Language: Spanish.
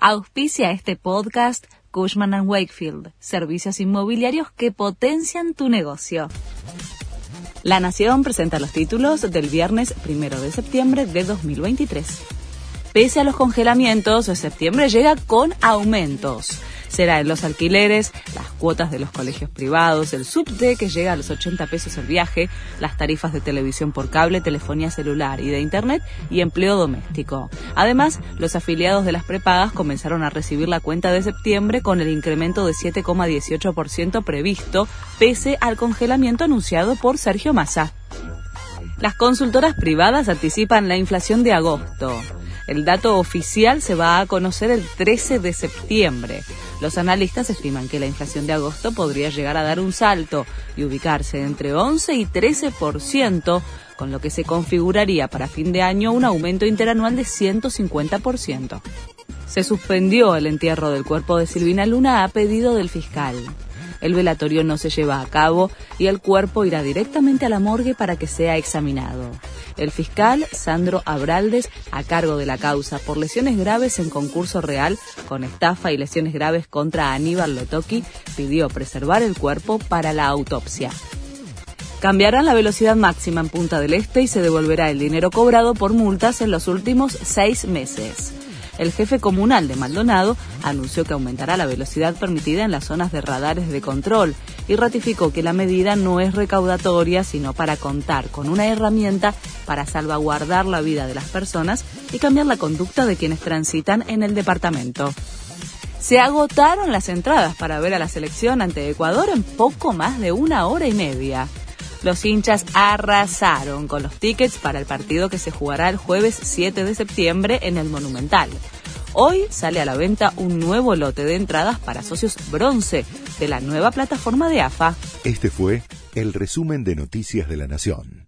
Auspicia este podcast Cushman ⁇ Wakefield, servicios inmobiliarios que potencian tu negocio. La Nación presenta los títulos del viernes 1 de septiembre de 2023. Pese a los congelamientos, septiembre llega con aumentos será en los alquileres, las cuotas de los colegios privados, el subte que llega a los 80 pesos el viaje, las tarifas de televisión por cable, telefonía celular y de internet y empleo doméstico. Además, los afiliados de las prepagas comenzaron a recibir la cuenta de septiembre con el incremento de 7,18% previsto, pese al congelamiento anunciado por Sergio Massa. Las consultoras privadas anticipan la inflación de agosto. El dato oficial se va a conocer el 13 de septiembre. Los analistas estiman que la inflación de agosto podría llegar a dar un salto y ubicarse entre 11 y 13%, con lo que se configuraría para fin de año un aumento interanual de 150%. Se suspendió el entierro del cuerpo de Silvina Luna a pedido del fiscal. El velatorio no se lleva a cabo y el cuerpo irá directamente a la morgue para que sea examinado. El fiscal Sandro Abraldes, a cargo de la causa por lesiones graves en concurso real con estafa y lesiones graves contra Aníbal Lotoki, pidió preservar el cuerpo para la autopsia. Cambiarán la velocidad máxima en Punta del Este y se devolverá el dinero cobrado por multas en los últimos seis meses el jefe comunal de Maldonado anunció que aumentará la velocidad permitida en las zonas de radares de control y ratificó que la medida no es recaudatoria, sino para contar con una herramienta para salvaguardar la vida de las personas y cambiar la conducta de quienes transitan en el departamento. Se agotaron las entradas para ver a la selección ante Ecuador en poco más de una hora y media. Los hinchas arrasaron con los tickets para el partido que se jugará el jueves 7 de septiembre en el Monumental. Hoy sale a la venta un nuevo lote de entradas para socios bronce de la nueva plataforma de AFA. Este fue el resumen de Noticias de la Nación.